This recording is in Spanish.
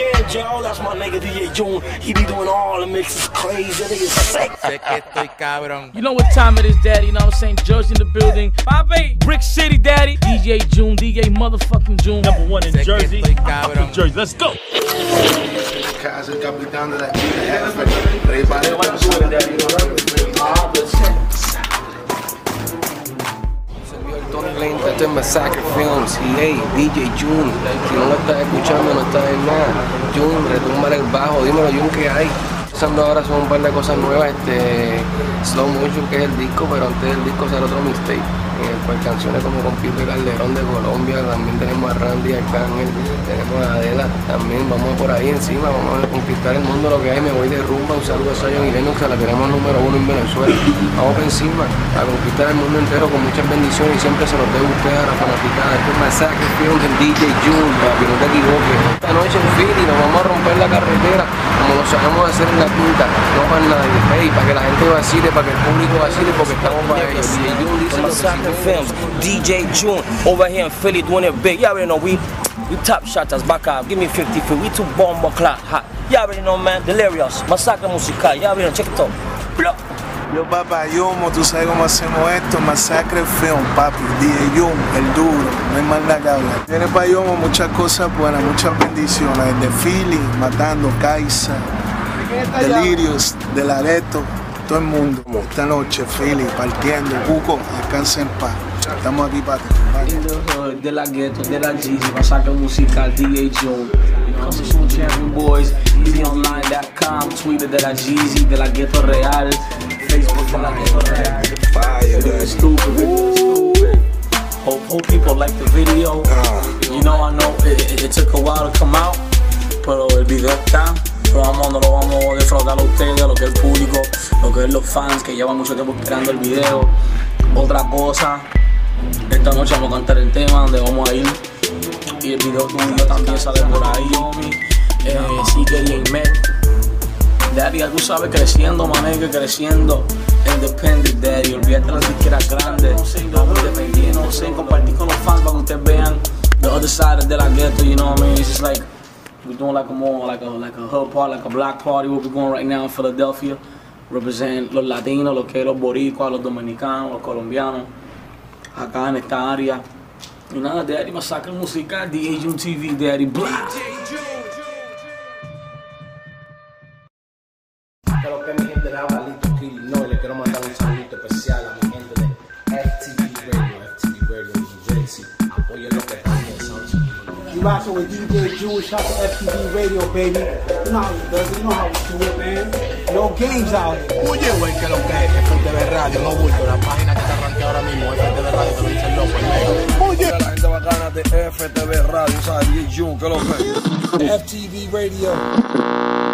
jams, y'all. That's my nigga DJ June. He be doing all the mixes crazy. Nigga sick. Sé que estoy cabrón. You know what time it is, Daddy. You know what I'm saying? Jersey in the building. Bobby, Brick City, Daddy. DJ June, DJ motherfucking June. Number one in Sé que Jersey. estoy cabrón. Jersey, let's go. Cas el capitán de la chica, jefe. Rey para Servidor Tony Lenta, esto es Massacre Films y hey, DJ Jun, si no lo estás escuchando no bajo, dímelo Jun, ¿qué hay? Usando ahora son un par de cosas nuevas, este Slow Motion que es el disco, pero antes del disco sale otro mixtape, en el canciones como con Pipe Calderón de Colombia, también tenemos a Randy Arcángel, tenemos a Adela, también vamos por ahí encima, vamos a conquistar el mundo lo que hay, me voy de rumba, un saludo a Zion y Lennox, la tenemos número uno en Venezuela, vamos encima, a conquistar el mundo entero con muchas bendiciones y siempre se los debo a a la fanaticada, esto es Massacre Films en DJ para que no te equivoques, esta noche en Philly nos vamos a romper la carretera, como lo sabemos hacer en la quinta, no para nadie, hey, para que la gente vacile, para que el público vacile, porque estamos para ellos, sí. Films, DJ June, over here in Philly doing it big. You already know we we top shotters back up. Give me 50 feet. We too bomb clock hot. You already know, man. Delirious, Massacre Musical. You already know. Check it out. Blah. Yo, papá, Yomo, tú sabes cómo hacemos esto, Masacre Film, papi, DJ Yomo, el duro, no hay más nada que hablar. Tiene para Yomo muchas cosas buenas, muchas bendiciones, de Philly, matando, Kaisa, Delirios, De Lareto, todo el mundo. Esta noche, Philly, partiendo, Cuco, descansa en paz. Estamos aquí para ti. De la ghetto, de la Jeezy, Massacre Musical, DJ Joe. Coming soon, champion boys, easyonline.com, Twitter de la Jeezy, de la ghetto real, Facebook. Fire, stupid. Hope, hope people like the video. You know, I know it, took a while to come out, pero el video está. Pero vamos, no lo vamos a defraudar a ustedes, lo que es el público, lo que es los fans que llevan mucho tiempo esperando el video. Otra cosa, esta noche vamos a cantar el tema donde vamos a ir. Y el video tuyo también sale por ahí, homie. Ya tú sabes, creciendo, manejo, creciendo. Independent, Daddy. Olvídate las disqueras grandes. Vamos independientes, no sé, compartir con los fans para que ustedes vean the other side de la ghetto, you know what I mean? It's just like, we're doing like a more, like a, like a hood party, like a black party, what we're going right now in Philadelphia. Represent los latinos, los que los boricuas, los dominicanos, los colombianos acá en esta área. Y nada, Daddy Masacre Musical, DJ June TV, Daddy Blah. Pero que mi gente de Abalito Kill, no, le quiero mandar un saludo especial a mi gente de FTV Radio, FTV Radio New Jersey. Apoyen lo que están pensando. You rockin' with DJ Jewish, shout to FTV Radio, baby. You know how we does it, you know how we do it, man. No games out here. Oye, güey, que lo que es FTV Radio, no bulto. La página que te arranqué ahora mismo, FTV Radio, te lo dice el loco, el negro. Oye, la gente bacana de FTV Radio, ¿sabes? DJ Jun, que lo que FTV Radio.